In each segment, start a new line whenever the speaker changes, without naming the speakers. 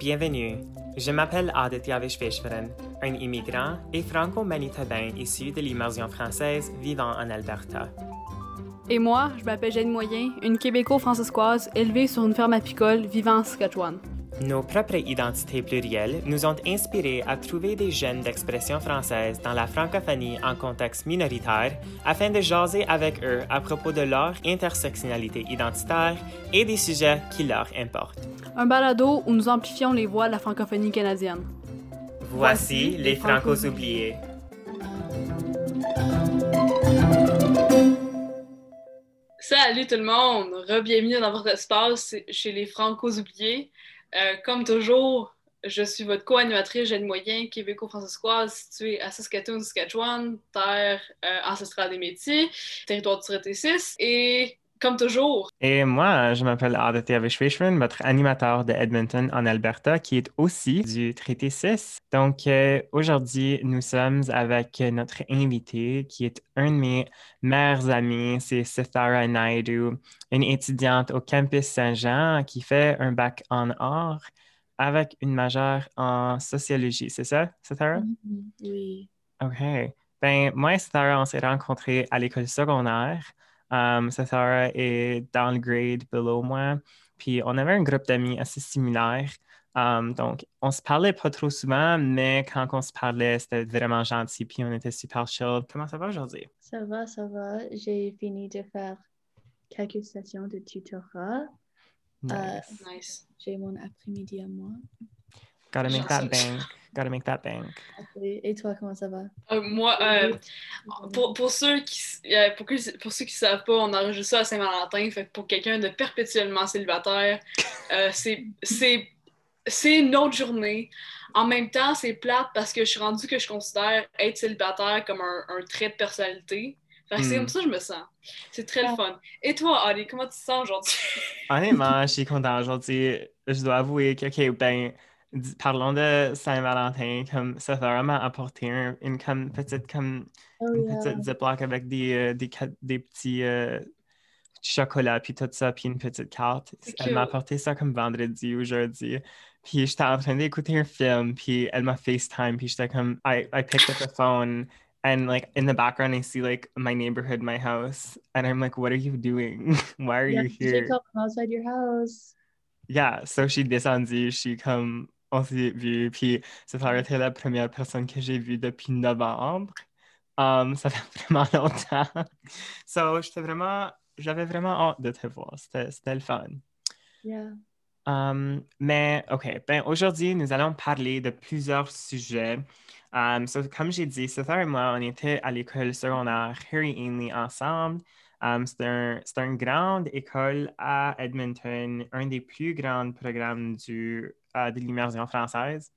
Bienvenue, je m'appelle Aditya Vishveshwaran, un immigrant et franco-manitobain issu de l'immersion française vivant en Alberta.
Et moi, je m'appelle Jeanne Moyen, une québéco-francescoise élevée sur une ferme apicole vivant en Saskatchewan.
Nos propres identités plurielles nous ont inspirés à trouver des jeunes d'expression française dans la francophonie en contexte minoritaire afin de jaser avec eux à propos de leur intersectionnalité identitaire et des sujets qui leur importent.
Un balado où nous amplifions les voix de la francophonie canadienne.
Voici les Francos oubliés.
Salut tout le monde, re-bienvenue dans votre espace chez les Francos oubliés. Euh, comme toujours, je suis votre co-animatrice Jeanne Moyen, québéco-francescoise, située à Saskatoon, Saskatchewan, terre euh, ancestrale des métiers, territoire du traité 6. Et comme toujours.
Et moi, je m'appelle Aditya Vishweshwaran, votre animateur de Edmonton en Alberta, qui est aussi du Traité 6. Donc, euh, aujourd'hui, nous sommes avec notre invité, qui est un de mes meilleurs amis, c'est Sithara Naidu, une étudiante au campus Saint-Jean qui fait un bac en art avec une majeure en sociologie. C'est ça, Sithara?
Mm-hmm. Oui.
OK. Ben, moi et Sithara, on s'est rencontrés à l'école secondaire. Um, Sathara est dans le grade below moi. Puis on avait un groupe d'amis assez similaire. Um, donc, on se parlait pas trop souvent, mais quand on se parlait, c'était vraiment gentil. Puis on était super chill. Comment ça va aujourd'hui?
Ça va, ça va. J'ai fini de faire quelques sessions de tutorat.
Nice.
Euh, nice.
J'ai mon après-midi à moi.
Gotta make that bank. Gotta make that bank.
Et toi, comment ça va?
Euh, moi, euh, pour, pour, ceux qui euh, pour, pour ceux qui savent pas, on enregistre ça à Saint-Valentin. Fait que pour quelqu'un de perpétuellement célibataire, c'est c'est une autre journée. En même temps, c'est plate parce que je suis rendue que je considère être célibataire comme un, un trait de personnalité. Que c'est comme ça que je me sens. C'est très le fun. Et toi, Ali, comment tu te sens aujourd'hui?
Honnêtement, je suis content aujourd'hui. Je dois avouer que, OK, ben, parlons de Saint-Valentin, comme ça va vraiment apporter une comme, petite, comme,
oh,
une
yeah.
petite ziploc avec des, euh, des, des petits euh, chocolats, puis tout ça, puis une petite carte. Elle m'a apporté ça comme vendredi ou jeudi. Puis j'étais en train d'écouter un film, puis elle m'a FaceTime, puis j'étais comme, I, I picked up the phone, and like in the background, I see like my neighborhood, my house, and I'm like, what are you doing? Why are
yeah,
you here?
outside your house.
Yeah, so she descendue, she comme on s'est vu, puis ça été la première personne que j'ai vue depuis novembre. Um, ça fait vraiment longtemps. So, j'étais vraiment, j'avais vraiment hâte de te voir. C'était le fun.
Yeah.
Um, mais, OK, ben aujourd'hui, nous allons parler de plusieurs sujets. Um, so, comme j'ai dit, Césaire et moi, on était à l'école secondaire Harry Ainley ensemble. Um, c'est un, une grande école à Edmonton, un des plus grands programmes du, de l'immersion française.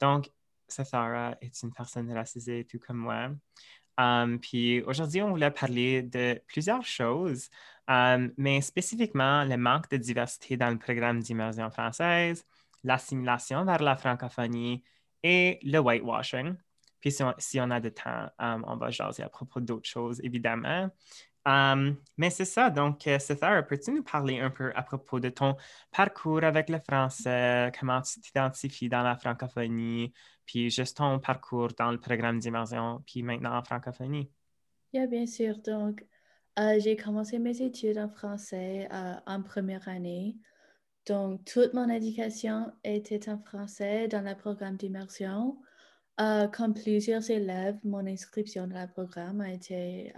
Donc, Sarah est une personne racisée tout comme moi. Um, puis aujourd'hui, on voulait parler de plusieurs choses, um, mais spécifiquement le manque de diversité dans le programme d'immersion française, l'assimilation vers la francophonie et le whitewashing. Puis si on, si on a de temps, um, on va jaser à propos d'autres choses, évidemment. Um, mais c'est ça, donc, euh, Césaire, peux-tu nous parler un peu à propos de ton parcours avec le français, comment tu t'identifies dans la francophonie, puis juste ton parcours dans le programme d'immersion, puis maintenant en francophonie?
Oui, bien sûr. Donc, euh, j'ai commencé mes études en français euh, en première année. Donc, toute mon éducation était en français dans le programme d'immersion. Euh, comme plusieurs élèves, mon inscription dans le programme a été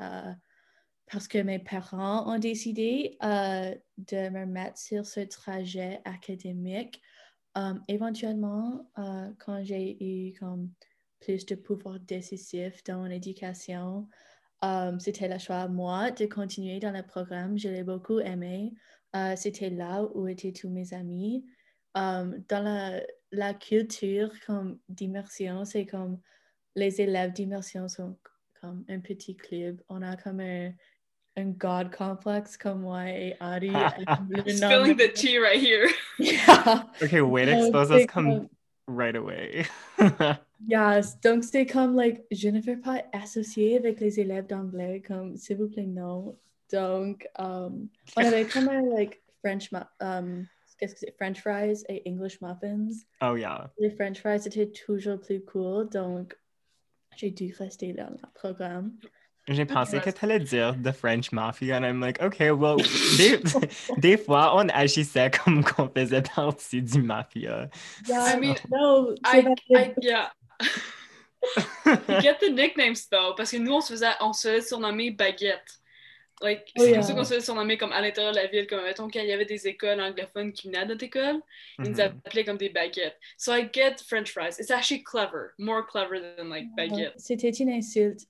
parce que mes parents ont décidé euh, de me mettre sur ce trajet académique. Um, éventuellement, euh, quand j'ai eu comme plus de pouvoir décisif dans mon éducation, um, c'était le choix à moi de continuer dans le programme. Je l'ai beaucoup aimé. Uh, c'était là où étaient tous mes amis. Um, dans la, la culture d'immersion, c'est comme les élèves d'immersion sont comme un petit club. On a comme un, un God complex comme moi et Ari.
Spilling the tea right here.
yeah.
Okay, wait, expose us come right away.
yes, donc c'est comme, like, je ne veux pas associer avec les élèves d'anglais, comme, s'il vous plaît, non. Donc, um, on avait comme un, like, French um, qu'est-ce que c'est, French fries et English muffins.
Oh yeah.
Les French fries étaient toujours plus cool, donc j'ai dû rester dans le programme.
J'ai pensé que tu allais dire The French Mafia, and I'm like, okay, well, des, des fois, on agissait comme qu'on faisait partie du mafia.
Yeah,
I mean,
no,
I, I, yeah. You get the nicknames though, parce que nous, on se faisait, on se faisait surnommer Baguette. Like,
Oh,
c'est
yeah.
pour ça qu'on se faisait surnommer comme à l'intérieur de la ville, comme mettons, quand il y avait des écoles anglophones qui venaient à notre école, ils nous
Mhm.
appelaient comme des baguettes. So I get French fries. It's actually clever, more clever than like baguette.
C'était une insulte.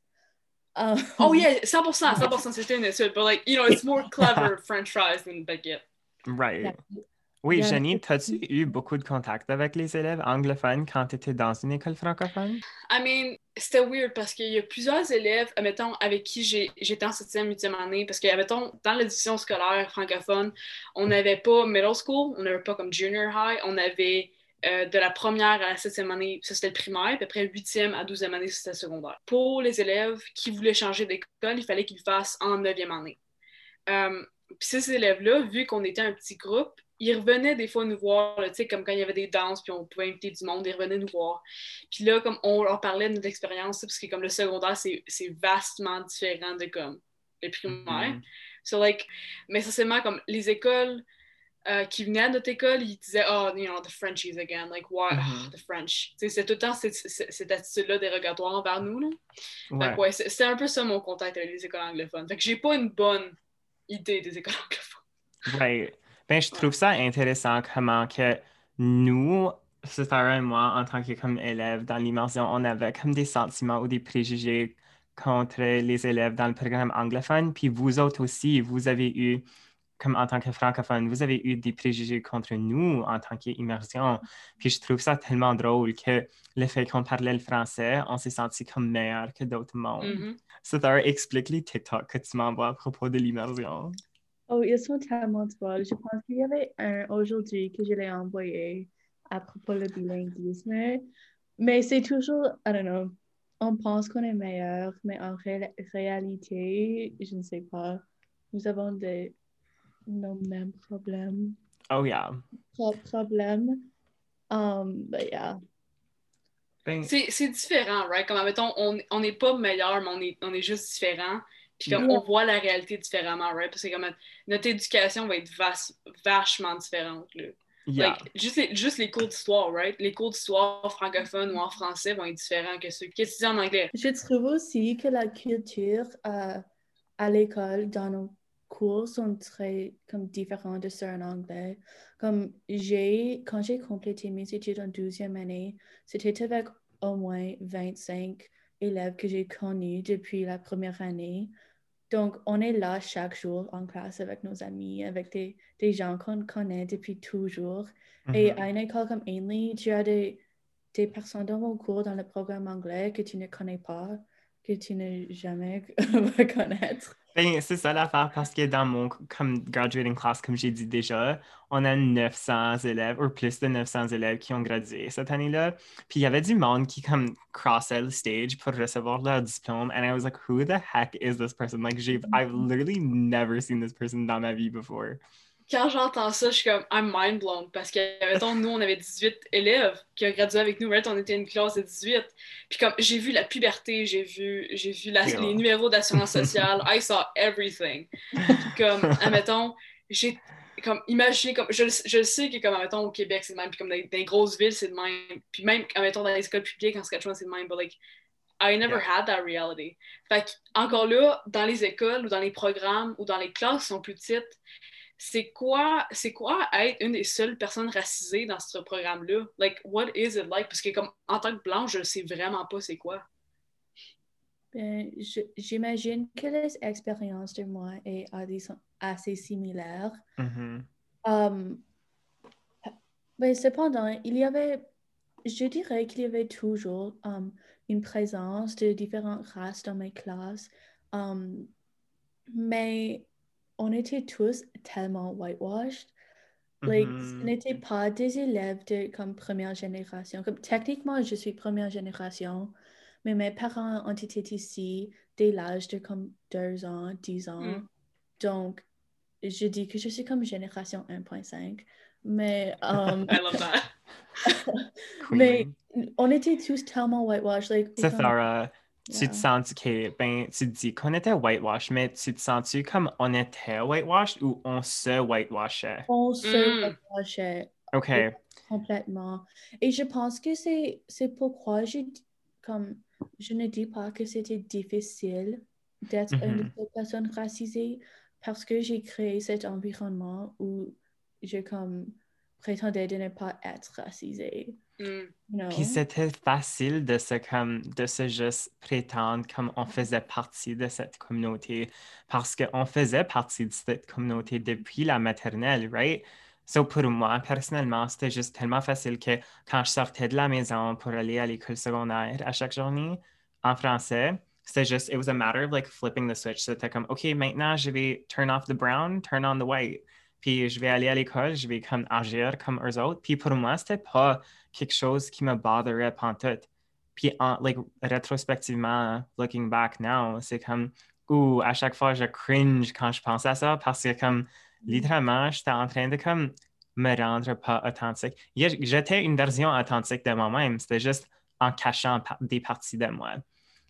Um,
Oh yeah, 100%, 100%, c'était une insulte, but like, you know, it's more clever French fries than baguette.
Right.
Yeah.
Oui,
Yeah.
Jenny, t'as-tu eu beaucoup de contacts avec les élèves anglophones quand tu étais dans une école francophone?
I mean, c'était weird parce qu'il y a plusieurs élèves, mettons, avec qui j'ai- j'étais en 7e, 8e année, parce que, mettons, dans l'édition scolaire francophone, on n'avait pas middle school, on n'avait pas comme junior high, on avait euh, de la première à la 7e année, ça c'était le primaire, puis après 8e à 12e année, c'était le secondaire. Pour les élèves qui voulaient changer d'école, il fallait qu'ils le fassent en 9e année. Euh, puis ces élèves-là, vu qu'on était un petit groupe, ils revenaient des fois nous voir, tu sais, comme quand il y avait des danses, puis on pouvait inviter du monde, ils revenaient nous voir. Puis là, comme on leur parlait de notre expérience, parce que comme le secondaire, c'est c'est vastement différent de comme le primaire.
Mhm.
So, like, mais essentiellement, comme les écoles euh, qui venaient à notre école, ils disaient, oh, you know, the Frenchies again, like, why,
Mhm.
the French. C'est tout le temps cette, cette, attitude-là dérogatoire envers nous, là. Fait
Ouais.
que, ouais, c'est un peu ça mon contact avec les écoles anglophones. Fait que j'ai pas une bonne idée des écoles anglophones.
Right. Ben, je trouve ça intéressant comment que nous, Sarah et moi, en tant que comme élèves dans l'immersion, on avait comme des sentiments ou des préjugés contre les élèves dans le programme anglophone. Puis vous autres aussi, vous avez eu, comme en tant que francophone, vous avez eu des préjugés contre nous en tant qu'immersion. Puis je trouve ça tellement drôle que le fait qu'on parlait le français, on s'est senti comme meilleur que d'autres mondes.
Mhm.
Sarah, explique les TikTok que tu m'envoies à propos de l'immersion.
Oh, ils sont tellement drôles. Je pense qu'il y avait un aujourd'hui que je l'ai envoyé à propos du bilinguisme. Mais c'est toujours, I don't know, on pense qu'on est meilleur, mais en ré- réalité, je ne sais pas. Nous avons des, nos mêmes problèmes.
Oh yeah.
Pro- problèmes. Um, but yeah.
Ben,
C'est c'est différent, right? Comme, mettons, on on n'est pas meilleur, mais on est, on est juste différent. Puis comme
Yeah.
on voit la réalité différemment, right? Parce que comme notre éducation va être vas- vachement différente, là.
yeah.
Like, juste, les, juste les cours d'histoire, right? Les cours d'histoire francophones ou en français vont être différents que ceux qui étudient en anglais.
Je trouve aussi que la culture euh, à l'école, dans nos cours, sont très comme, différents de ceux en anglais. Comme j'ai, quand j'ai complété mes études en 12e année, c'était avec au moins 25 élèves que j'ai connus depuis la première année. Donc, on est là chaque jour en classe avec nos amis, avec des, des gens qu'on connaît depuis toujours. Et
Mhm.
à une école comme Ainley, tu as des, des personnes dans mon cours dans le programme anglais que tu ne connais pas, que tu n'as jamais va connaître.
Ben, c'est ça l'affaire parce que dans mon comme graduating class, comme j'ai dit déjà, on a 900 élèves ou plus de 900 élèves qui ont gradué cette année-là. Puis il y avait du monde qui comme crossait le stage pour recevoir leur diplôme. And I was like, who the heck is this person? Like, I've literally never seen this person dans ma vie before.
Quand j'entends ça, je suis comme, I'm mind blown. Parce que, mettons, nous, on avait 18 élèves qui ont gradué avec nous, right? On était une classe de 18. Puis comme, j'ai vu la puberté, j'ai vu, j'ai vu la-
Yeah.
les numéros d'assurance sociale. I saw everything. Puis comme, admettons, j'ai comme imaginé comme je, je sais que comme admettons au Québec c'est le même puis comme dans, les grosses villes c'est le même puis même admettons dans les écoles publiques en Saskatchewan c'est le même but like I never
Yeah.
had that reality fait encore là dans les écoles ou dans les programmes ou dans les classes qui sont plus petites c'est quoi c'est quoi être une des seules personnes racisées dans ce programme là like what is it like? Parce que comme en tant que blanche je ne sais vraiment pas c'est quoi
Ben, J'imagine que les expériences de moi est assez, assez similaires.
Mhm.
Um, mais cependant, il y avait, je dirais qu'il y avait toujours um, une présence de différentes races dans mes classes. Um, mais on était tous tellement whitewashed. Like, ce
Mhm.
n'était pas des élèves de comme première génération. Comme, techniquement, je suis première génération, mais mes parents ont été ici dès l'âge de comme deux ans, dix ans.
Mm.
Donc, je dis que je suis comme génération 1.5, mais... Um,
I love that.
mais on était tous tellement whitewash. Like,
tu te sens que, ben, tu te dis qu'on était whitewash, mais tu te sens-tu comme on était whitewash ou on se whitewashait?
On se
Mm.
whitewashait
OK.
complètement. Et je pense que c'est c'est pourquoi j'ai comme je ne dis pas que c'était difficile d'être une
Mhm.
seule personne racisée parce que j'ai créé cet environnement où je comme prétendais de ne pas être racisée.
Mm.
you know?
Puis c'était facile de se, comme, de se juste prétendre comme on faisait partie de cette communauté parce qu'on faisait partie de cette communauté depuis la maternelle, right? So pour moi, personnellement, c'était juste tellement facile que quand je sortais de la maison pour aller à l'école secondaire à chaque journée en français, c'était juste, it was a matter of like flipping the switch. C'était comme, OK, maintenant je vais turn off the brown, turn on the white. Puis je vais aller à l'école, je vais comme agir comme eux autres. Puis pour moi, c'était pas quelque chose qui me botherait pantoute. Puis en, like, rétrospectivement, looking back now, c'est comme, ou à chaque fois, je cringe quand je pense à ça parce que comme, littéralement, j'étais en train de comme me rendre pas authentique. J'étais une version authentique de moi-même. C'était juste en cachant des parties de moi.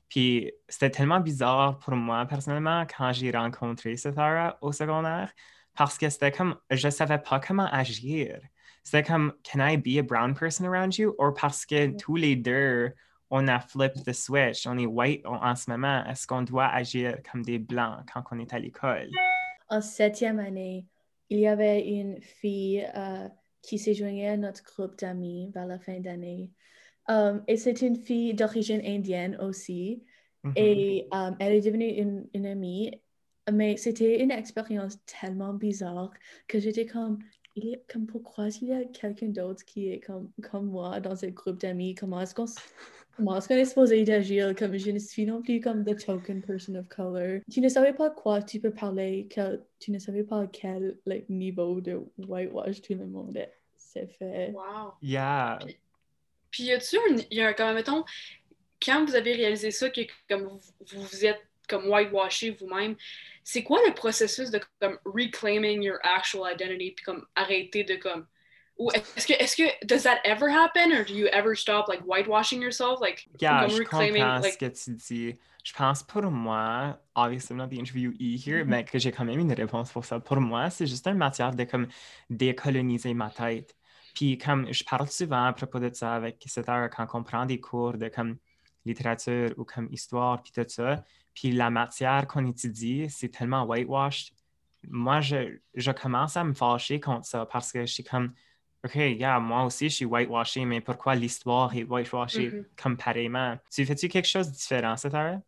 Puis c'était tellement bizarre pour moi, personnellement, quand j'ai rencontré Sethara au secondaire, parce que c'était comme, je savais pas comment agir. C'était comme, can I be a brown person around you? Ou parce que tous les deux, on a flip the switch, on est white en en ce moment, est-ce qu'on doit agir comme des blancs quand on est à l'école?
En septième année, il y avait une fille euh, qui s'est joignée à notre groupe d'amis vers la fin d'année. Um, et c'est une fille d'origine indienne aussi.
Mhm.
Et um, elle est devenue une, une amie. Mais c'était une expérience tellement bizarre que j'étais comme, il a, comme pourquoi il y a quelqu'un d'autre qui est comme, comme moi dans ce groupe d'amis? Comment est-ce qu'on comment est-ce qu'on est supposé d'agir? Comme je ne suis non plus comme the token person of color. Tu ne savais pas quoi tu peux parler, quel- tu ne savais pas à quel like, niveau de whitewash tout le monde est- s'est fait.
Wow.
Yeah.
Puis y a-tu un, y a un- comme mettons, quand vous avez réalisé ça, que comme vous, vous êtes comme whitewashé vous-même, c'est quoi le processus de comme reclaiming your actual identity puis comme arrêter de comme ou est-ce que est-ce que does that ever happen or do you ever stop like whitewashing yourself like
Yeah,
comme
je
reclaiming
comprends
like
ce que tu dis. Je pense pour moi, obviously I'm not the interviewee here,
Mhm.
mais que j'ai quand même une réponse pour ça. Pour moi, c'est juste une matière de comme décoloniser ma tête. Puis comme je parle souvent à propos de ça avec César quand on prend des cours de comme littérature ou comme histoire puis tout ça, puis la matière qu'on étudie, c'est tellement whitewashed. Moi, je, je commence à me fâcher contre ça parce que je suis comme OK, yeah, moi aussi, je suis whitewashé, mais pourquoi l'histoire est whitewashée
Mhm.
comme pareillement? Tu fais-tu quelque chose de différent, Sarah?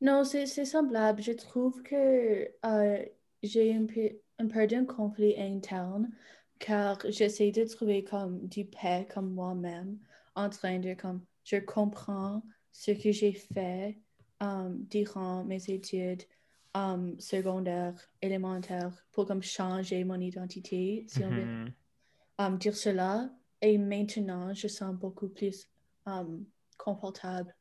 Non, c'est c'est semblable. Je trouve que euh, j'ai un peu, un peu d'un conflit interne car j'essaie de trouver comme du paix comme moi-même en train de comme je comprends ce que j'ai fait um, durant mes études um, secondaires, élémentaires pour comme changer mon identité, si on veut
Mhm.
um, dire cela. Et maintenant, je sens beaucoup plus confortable.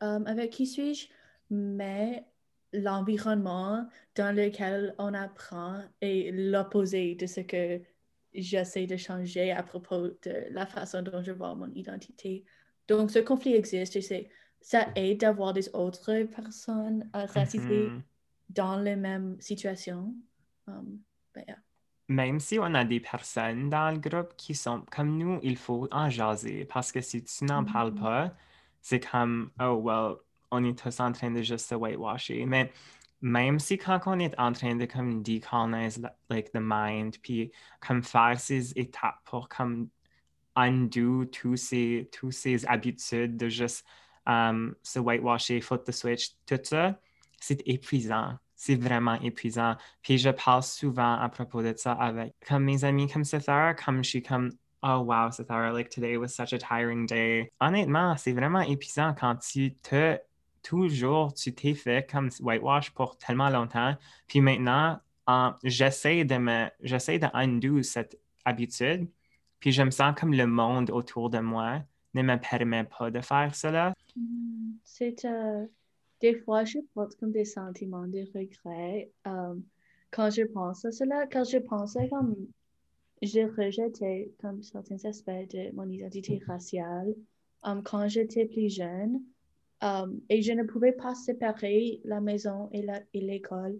Avec qui suis-je? Mais l'environnement dans lequel on apprend est l'opposé de ce que j'essaie de changer à propos de la façon dont je vois mon identité. Donc, ce conflit existe et c'est- ça aide d'avoir des autres personnes racisées
Mhm.
dans les mêmes situations. Um, ben, yeah.
Même si on a des personnes dans le groupe qui sont comme nous, il faut en jaser parce que si tu n'en parles
Mhm.
pas, c'est comme, oh, well, on est tous en train de juste se whitewasher. Mais même si quand on est en train de comme decolonize like, the mind, puis comme faire ces étapes pour comme undo tous ces, tous ces habitudes de juste um, se whitewasher, flip the switch, tout ça, c'est épuisant. C'est vraiment épuisant. Puis je parle souvent à propos de ça avec comme mes amis comme Cethara, comme je suis comme Oh wow, Cethara, like today was such a tiring day. Honnêtement, c'est vraiment épuisant quand tu te toujours tu t'es fait comme whitewash pour tellement longtemps. Puis maintenant, en- j'essaie de me j'essaie de undo cette habitude. Puis je me sens comme le monde autour de moi ne me permet pas de faire cela.
Hmm, C'est euh, des fois je porte comme des sentiments de regret. Um, quand je pense à cela, quand je pensais comme je rejetais comme certains aspects de mon identité raciale um, quand j'étais plus jeune um, et je ne pouvais pas séparer la maison et l'école.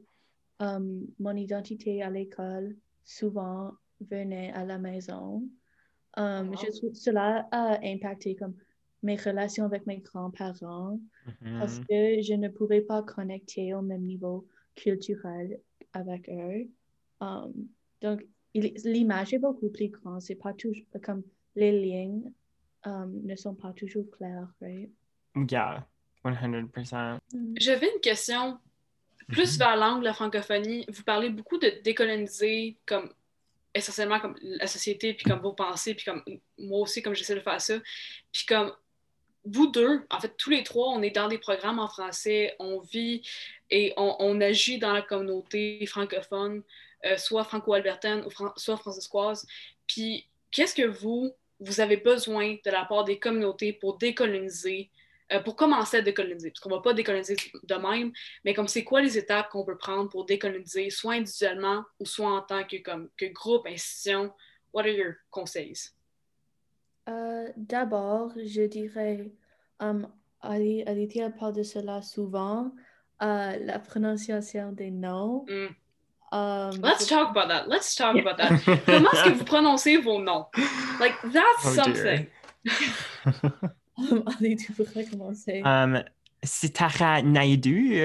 Mon identité à l'école souvent venait à la maison. Um, Je trouve cela a impacté comme mes relations avec mes grands-parents parce
Mhm.
que je ne pouvais pas connecter au même niveau culturel avec eux. Um, donc, l'image est beaucoup plus grande. C'est pas toujours comme les lignes um, ne sont pas toujours claires, right?
Yeah, 100%.
J'avais une question plus
Mhm.
vers l'angle de la francophonie. Vous parlez beaucoup de décoloniser comme essentiellement comme la société, puis comme vos pensées, puis comme moi aussi, comme j'essaie de faire ça. Puis comme vous deux, en fait, tous les trois, on est dans des programmes en français, on vit et on, on agit dans la communauté francophone, euh, soit franco-albertaine ou soit franciscoise. Puis qu'est-ce que vous, vous avez besoin de la part des communautés pour décoloniser, euh, pour commencer à décoloniser? Parce qu'on ne va pas décoloniser de même, mais comme c'est quoi les étapes qu'on peut prendre pour décoloniser, soit individuellement ou soit en tant que, comme, que groupe, institution? What are your conseils?
Euh, D'abord, je dirais, um, Ali- parle de cela souvent, euh, la prononciation des noms.
Mm.
Um,
Let's talk about that. Let's talk about that. Comment est-ce que vous prononcez vos noms? Like, that's
Oh,
something.
Um.
Um, Sitara Naidu,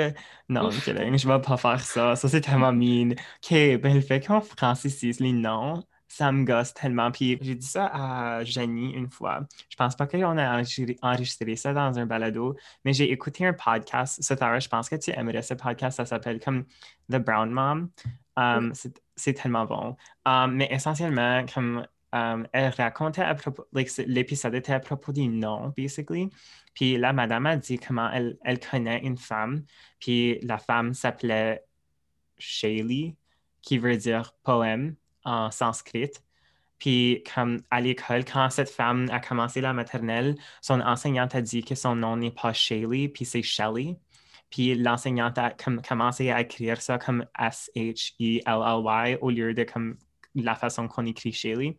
non, kidding, je vais pas faire ça. Ça, c'est tellement mean. OK, ben le fait qu'on francicise les noms, ça me gosse tellement. Puis j'ai dit ça à Jenny une fois. Je pense pas qu'on a enregistré- ça dans un balado, mais j'ai écouté un podcast. Satara, je pense que tu aimerais ce podcast. Ça s'appelle comme The Brown Mom. Um, c'est- C'est tellement bon. Um, mais essentiellement, comme um, elle racontait à propos, l'épisode était propos des noms, basically. Puis la madame a dit comment elle, connaît une femme, puis la femme s'appelait Shaylee, qui veut dire poème en sanskrit. Puis comme à l'école, quand cette femme a commencé la maternelle, son enseignante a dit que son nom n'est pas Shaylee, puis c'est Shelley. Puis l'enseignante a com- commencé à écrire ça comme S-H-E-L-L-Y au lieu de comme la façon qu'on écrit Shaylee.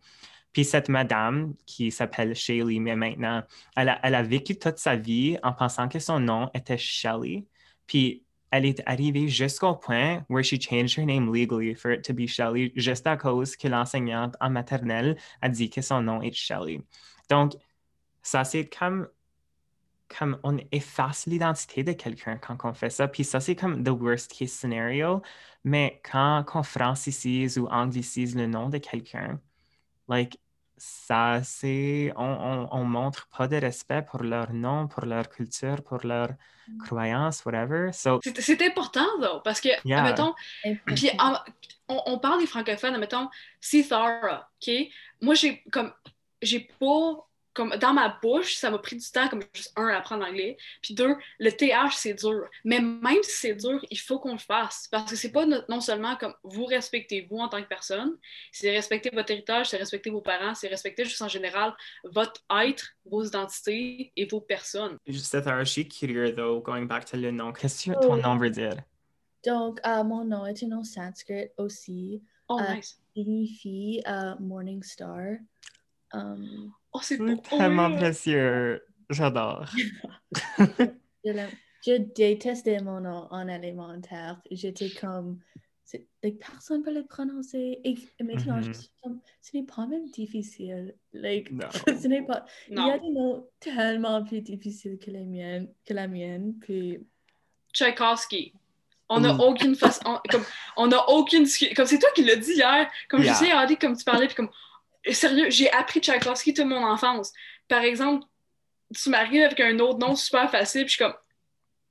Puis cette madame qui s'appelle Shaylee, mais maintenant, elle a, elle a vécu toute sa vie en pensant que son nom était Shelley. Puis elle est arrivée jusqu'au point where she changed her name legally for it to be Shelley, juste à cause que l'enseignante en maternelle a dit que son nom est Shelley. Donc, ça, c'est comme, comme on efface l'identité de quelqu'un quand on fait ça. Puis ça, c'est comme the worst case scenario. Mais quand on francicise ou anglicise le nom de quelqu'un, like, ça, c'est. On, on, on montre pas de respect pour leur nom, pour leur culture, pour leur croyance, whatever. So,
C'est c'est important, though, parce que,
Yeah.
admettons, puis on, on parle des francophones, admettons, si Thara, OK? Moi, j'ai comme, j'ai pas, comme, dans ma bouche, ça m'a pris du temps, comme, juste, un, à apprendre l'anglais, puis deux, le TH, c'est dur. Mais même si c'est dur, il faut qu'on le fasse, parce que c'est pas no- non seulement comme, vous respectez vous en tant que personne, c'est respecter votre héritage, c'est respecter vos parents, c'est respecter juste en général votre être, vos identités et vos personnes.
c'est un je suis curieux, though, going back to le nom. Qu'est-ce que ton
Oh.
nom veut dire?
Donc, euh, mon nom est un nom sanskrit aussi.
Oh,
Euh,
nice.
Signifie euh, Morning Star. Um,
Oh, c'est beau.
tellement précieux. J'adore.
je, je détestais mon nom en élémentaire. J'étais comme. like, personne ne peut le prononcer. Et maintenant, je
Mhm.
suis comme. Ce n'est pas même difficile. Like,
Non.
ce n'est pas. Il y a
Non.
des noms tellement plus difficiles que, les miennes, que la mienne. Puis.
Tchaïkovski. On n'a
Mm.
aucune façon. on- Comme, on n'a aucune. Comme c'est toi qui l'as dit hier. Comme
Yeah.
je sais, Adi, comme tu parlais, puis comme. Sérieux, j'ai appris Tchaïkovski toute mon enfance. Par exemple, tu m'arrives avec un autre nom super facile, puis je suis comme.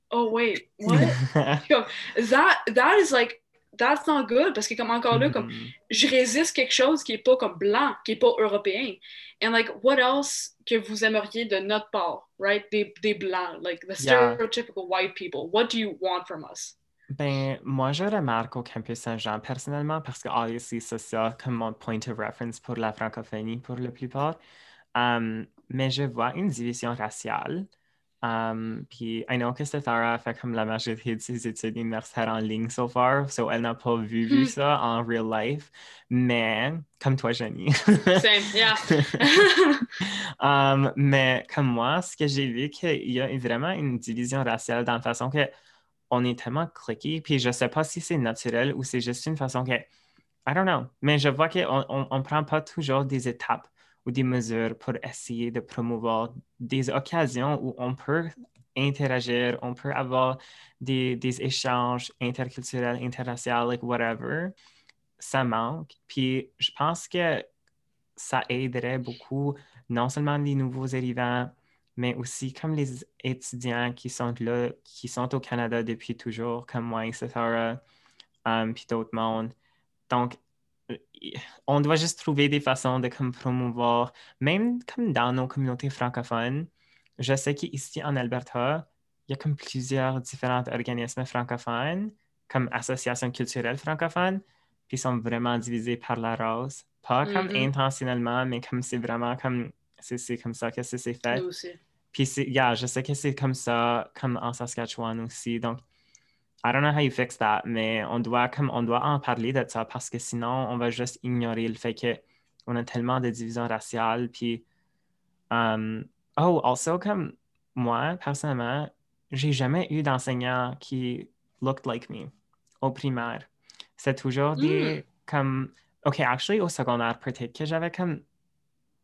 Oh, wait, what? Je suis comme, that, that is like. That's not good. Parce que, comme encore là, comme je résiste quelque chose qui est pas comme blanc, qui est pas européen. And like, what else que vous aimeriez de notre part, right? Des, des blancs, like the
Yeah.
stereotypical white people. What do you want from us?
Ben, moi, je remarque au campus Saint-Jean personnellement parce que, obviously, c'est ça comme mon point of reference pour la francophonie pour la plupart. Um, mais je vois une division raciale Um, puis, I know que Sarah fait comme la majorité de ses études universitaires en ligne so far, so elle n'a pas vu, vu
Hmm.
ça en real life, mais comme toi, Jenny.
Same, yeah.
Um, mais comme moi, ce que j'ai vu, qu'il y a vraiment une division raciale dans la façon que on est tellement cliqué, puis je sais pas si c'est naturel ou c'est juste une façon que, I don't know, mais je vois qu'on on, on prend pas toujours des étapes ou des mesures pour essayer de promouvoir des occasions où on peut interagir, on peut avoir des, des échanges interculturels, interraciaux, like whatever. Ça manque. Puis je pense que ça aiderait beaucoup non seulement les nouveaux arrivants, mais aussi comme les étudiants qui sont là, qui sont au Canada depuis toujours, comme moi, etc., um, puis d'autres mondes. Donc, euh, on doit juste trouver des façons de comme promouvoir, même comme dans nos communautés francophones. Je sais qu'ici en Alberta, il y a comme plusieurs différents organismes francophones, comme associations culturelles francophones, qui sont vraiment divisés par la race. Pas comme
Mhm.
intentionnellement, mais comme c'est vraiment comme c'est comme ça que c'est c'est fait.
Nous aussi.
Puis yeah, je sais que c'est comme ça, comme en Saskatchewan aussi. Donc, I don't know how you fix that, mais on doit, comme, on doit en parler de ça parce que sinon, on va juste ignorer le fait que on a tellement de divisions raciales. Puis, um, oh, also, comme moi, personnellement, j'ai jamais eu d'enseignant qui looked like me au primaire. C'est toujours des, comme, OK, actually, au secondaire, peut-être que j'avais comme,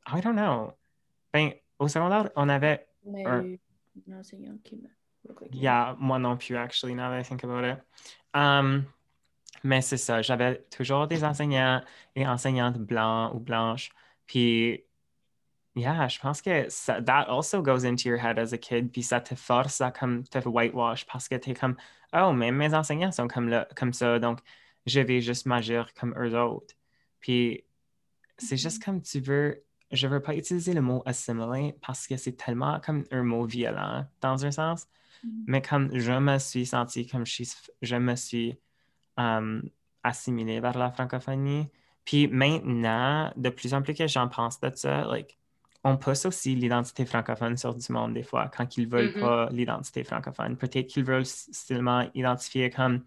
I don't know. Ben, au secondaire, on avait
Enseignant qui me look like
Yeah, moi non plus, actually, now that I think about it. Um, mais c'est ça, j'avais toujours des enseignants et enseignantes blancs ou blanches. Puis, yeah, je pense que ça, that also goes into your head as a kid. Puis ça te force à comme te whitewash parce que t'es comme, oh, mais mes enseignants sont comme, là, comme ça, donc je vais juste m'agir comme eux autres. Puis, c'est juste comme tu veux. Je veux pas utiliser le mot assimiler parce que c'est tellement comme un mot violent dans un sens.
Mhm.
Mais comme je me suis senti comme je, me suis um, assimilée vers la francophonie. Puis maintenant, de plus en plus que j'en pense de ça, like, on pousse aussi l'identité francophone sur du monde des fois quand ils veulent
Mhm.
pas l'identité francophone. Peut-être qu'ils veulent seulement identifier comme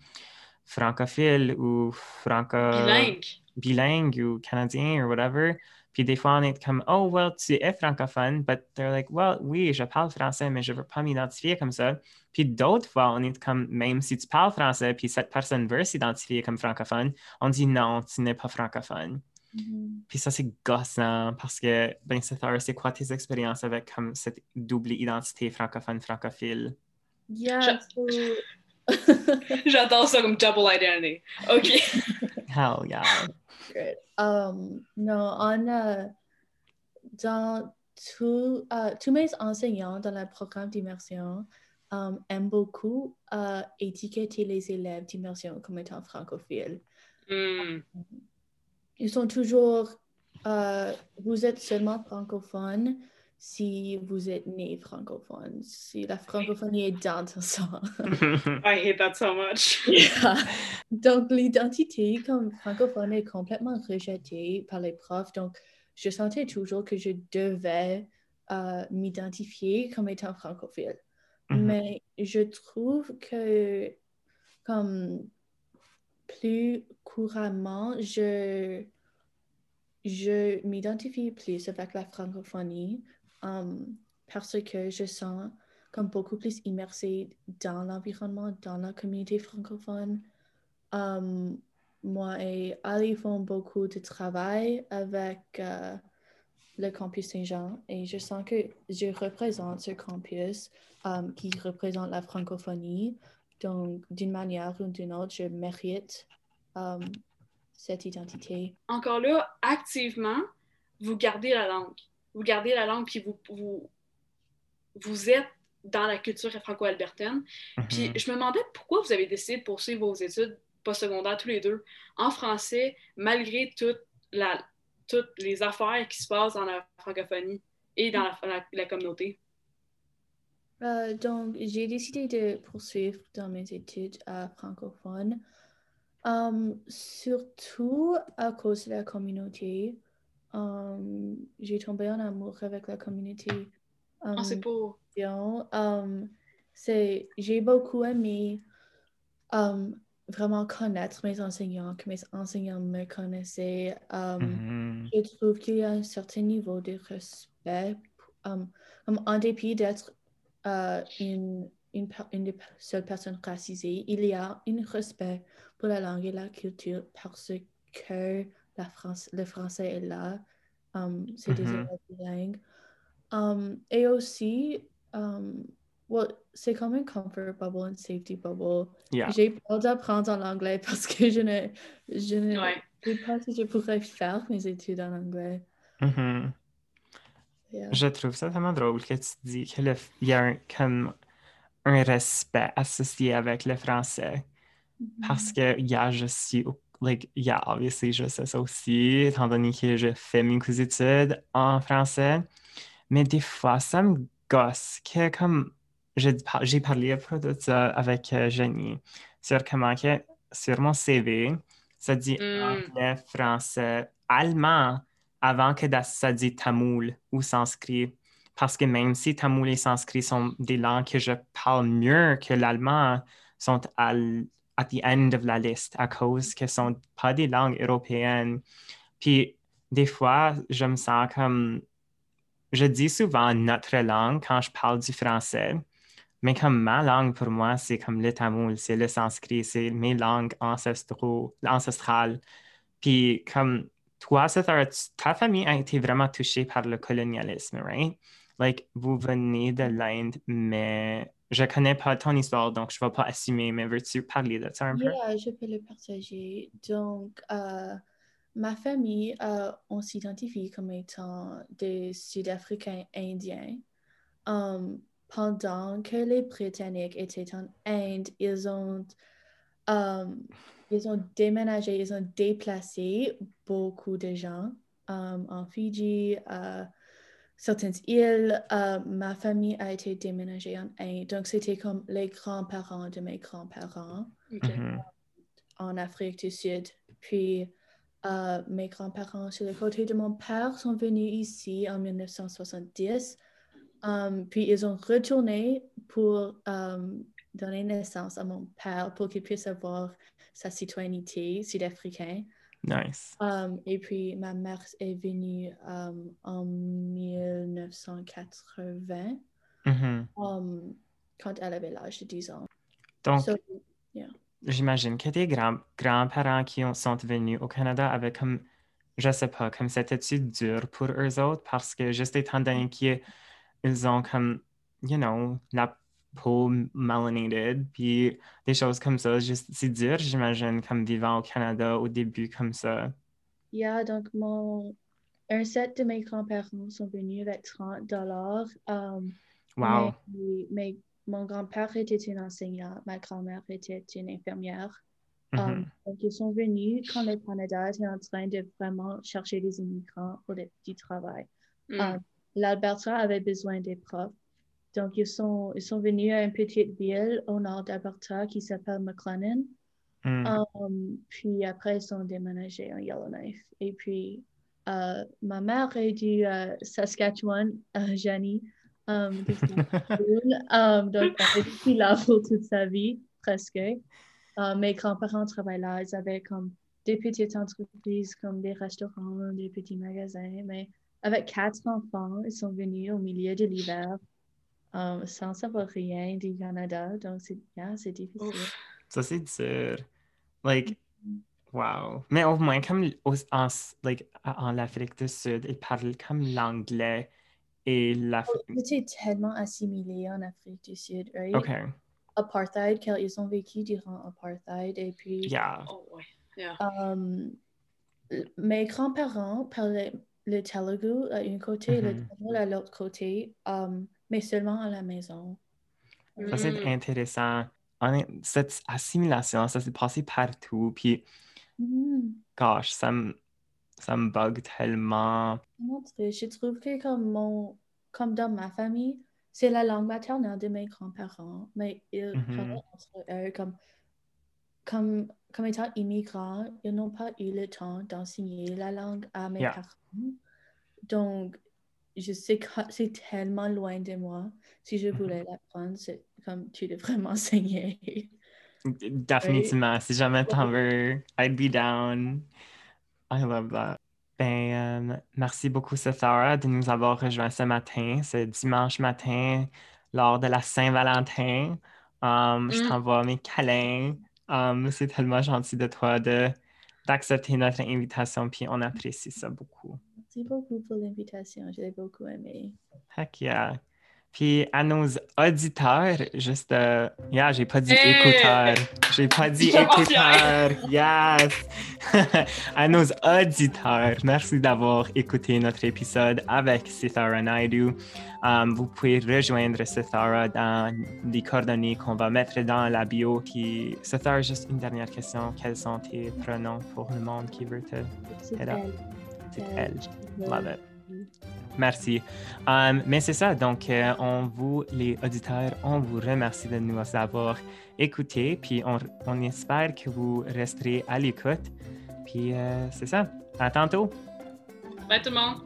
francophile ou franco
Bilingue.
bilingue ou canadien ou whatever. Puis des fois, on est comme, oh, well, tu es francophone, but they're like, well, oui, je parle français, mais je veux pas m'identifier comme ça. Puis d'autres fois, on est comme, même si tu parles français, puis cette personne veut s'identifier comme francophone, on dit non, tu n'es pas francophone.
Mhm.
Puis ça, c'est gossant parce que, ben, c'est c'est quoi tes expériences avec comme cette double identité francophone-francophile?
Yeah.
J'adore ça comme double identity. OK.
Hell yeah.
Um, non, on a dans tout, euh, tous mes enseignants dans le programme d'immersion um, aiment beaucoup euh, étiqueter les élèves d'immersion comme étant francophiles.
Hmm.
Ils sont toujours, vous êtes seulement francophone si vous êtes né francophone, si la francophonie est dans ton sang.
I hate that so much.
Donc, l'identité comme francophone est complètement rejetée par les profs. Donc, je sentais toujours que je devais euh, m'identifier comme étant francophile.
Mhm.
Mais je trouve que, comme plus couramment, je, je m'identifie plus avec la francophonie um, parce que je sens comme beaucoup plus immersée dans l'environnement, dans la communauté francophone. Um, moi et Ali font beaucoup de travail avec euh, le campus Saint-Jean et je sens que je représente ce campus um, qui représente la francophonie. Donc, d'une manière ou d'une autre, je mérite cette identité.
Encore là, activement, vous gardez la langue. Vous gardez la langue, puis vous, vous, vous êtes dans la culture franco-albertaine. Puis
Mhm.
je me demandais pourquoi vous avez décidé de poursuivre vos études postsecondaires tous les deux en français, malgré toute la, toutes les affaires qui se passent dans la francophonie et dans la, la- la communauté.
Euh, donc, j'ai décidé de poursuivre dans mes études euh, francophones, Um, surtout à cause de la communauté. Um, j'ai tombé en amour avec la communauté
Ah, c'est beau.
Um, c'est, j'ai beaucoup aimé um, vraiment connaître mes enseignants, que mes enseignants me connaissaient. Um,
Mhm.
Je trouve qu'il y a un certain niveau de respect. Um, um, en dépit d'être euh, une, une, une des seules personnes racisées, il y a un respect pour la langue et la culture parce que la France, le français est là. Um, c'est des bilingues. Um, et aussi, um, well, c'est comme un comfort bubble, une safety bubble.
Yeah.
J'ai peur d'apprendre en anglais parce que je ne, je ne
Ouais.
sais pas si je pourrais faire mes études en anglais.
Mhm.
Yeah.
Je trouve ça tellement drôle que tu dis qu'il y a un, comme un respect associé avec le français. Parce que, yeah, je suis, au- like, yeah, obviously, je sais ça aussi, étant donné que je fais mes études en français. Mais des fois, ça me gosse que, comme, j'ai par- j'ai parlé à propos de ça avec euh, Jenny, sur comment que, sur mon CV, ça dit
Mm.
anglais, français, allemand, avant que ça dit tamoul ou sanskrit. Parce que même si tamoul et sanskrit sont des langues que je parle mieux que l'allemand, sont à, at the end of la liste à cause que ce sont pas des langues européennes. Puis des fois, je me sens comme... Je dis souvent notre langue quand je parle du français, mais comme ma langue pour moi, c'est comme le tamoul, c'est le sanskrit, c'est mes langues ancestrales. Puis comme toi, ta famille a été vraiment touchée par le colonialisme, right? Like, vous venez de l'Inde, mais je connais pas ton histoire, donc je vais pas assumer, mais veux-tu parler de ça un peu?
Yeah, je peux le partager. Donc, euh, ma famille, euh, on s'identifie comme étant des Sud-Africains indiens. Um, pendant que les Britanniques étaient en Inde, ils ont, um, ils ont déménagé, ils ont déplacé beaucoup de gens um, en Fidji, euh, certaines îles. Euh, ma famille a été déménagée en Inde. Donc, c'était comme les grands-parents de mes grands-parents.
Mhm.
en Afrique du Sud. Puis euh, mes grands-parents sur le côté de mon père sont venus ici en 1970. Um, puis ils ont retourné pour um, donner naissance à mon père pour qu'il puisse avoir sa citoyenneté sud-africaine.
Nice.
Um, et puis ma mère est venue um, en 1980
Mhm.
um, quand elle avait l'âge de 10 ans.
Donc,
So,
j'imagine que tes grands- grands-parents qui ont- sont venus au Canada avaient comme, je sais pas, comme c'était-tu dur pour eux autres parce que juste étant donné qu'ils ils ont comme, you know, la peau melanated, puis des choses comme ça, c'est dur, j'imagine, comme vivant au Canada au début comme ça.
Yeah, donc mon un set de mes grands-parents sont venus avec 30 dollars. Um,
Wow.
mais, mais mon grand-père était un enseignant, ma grand-mère était une infirmière. Um, donc ils sont venus quand le Canada était en train de vraiment chercher des immigrants pour des petits travail.
Mm.
Um, L'Alberta avait besoin des profs. Donc ils sont, ils sont venus à une petite ville au nord d'Alberta qui s'appelle McLennan.
Mm.
Um, puis après, ils sont déménagés en Yellowknife. Et puis, euh, ma mère est du euh, Saskatchewan, euh, Jenny. Um. Um, donc, elle est ici là pour toute sa vie, presque. Euh, mes grands-parents travaillent là. Ils avaient comme des petites entreprises, comme des restaurants, des petits magasins. Mais avec quatre enfants, ils sont venus au milieu de l'hiver um, sans savoir rien du Canada. Donc, c'est yeah, c'est difficile.
Ouf.
Ça, c'est dur. Like, wow. Mais au moins, comme au- en, like, en Afrique du Sud, ils parlent comme l'anglais et la...
J'étais tellement assimilée en Afrique du Sud, right?
OK.
Apartheid, car ils ont vécu durant apartheid. Et puis,
Yeah.
Oh, ouais. Yeah.
um, mes grands-parents parlaient le Telugu à une côté, le
Mhm.
Tamil à l'autre côté, um, mais seulement à la maison.
Ça, c'est
Mm.
intéressant. Cette assimilation, ça s'est passé partout. Puis,
Mhm.
gosh, ça me, ça me bug tellement.
Trouve que comme mon, comme dans ma famille, c'est la langue maternelle de mes grands-parents, mais ils parlaient entre eux comme, comme, comme étant immigrants, ils n'ont pas eu le temps d'enseigner la langue à mes
Yeah.
parents. Donc, je sais que c'est tellement loin de moi. Si je voulais l'apprendre, c'est comme tu devrais m'enseigner.
Définitivement. Si jamais t'en veux, I'd be down. I love that. Ben, euh, merci beaucoup, Sethara, de nous avoir rejoints ce matin, ce dimanche matin, lors de la Saint-Valentin. Um, Je mm. t'envoie mes câlins. Um, c'est tellement gentil de toi d'accepter notre invitation, puis on apprécie ça beaucoup.
Merci beaucoup pour l'invitation, j'ai beaucoup aimé.
Heck yeah. Puis à nos auditeurs, juste, euh, yeah, j'ai pas dit écouteurs, j'ai pas dit écouteurs, yes! à nos auditeurs, merci d'avoir écouté notre épisode avec Sithara Naidu. Um, vous pouvez rejoindre Sithara dans les coordonnées qu'on va mettre dans la bio. Puis, Sithara, juste une dernière question. Quels sont tes pronoms pour le monde qui veut te...
C'est elle.
C'est elle. Love it. Merci. Um, mais c'est ça, donc euh, on vous, les auditeurs, on vous remercie de nous avoir écoutés, puis on, on espère que vous resterez à l'écoute. Puis euh, c'est ça. À tantôt.
Bye tout le monde.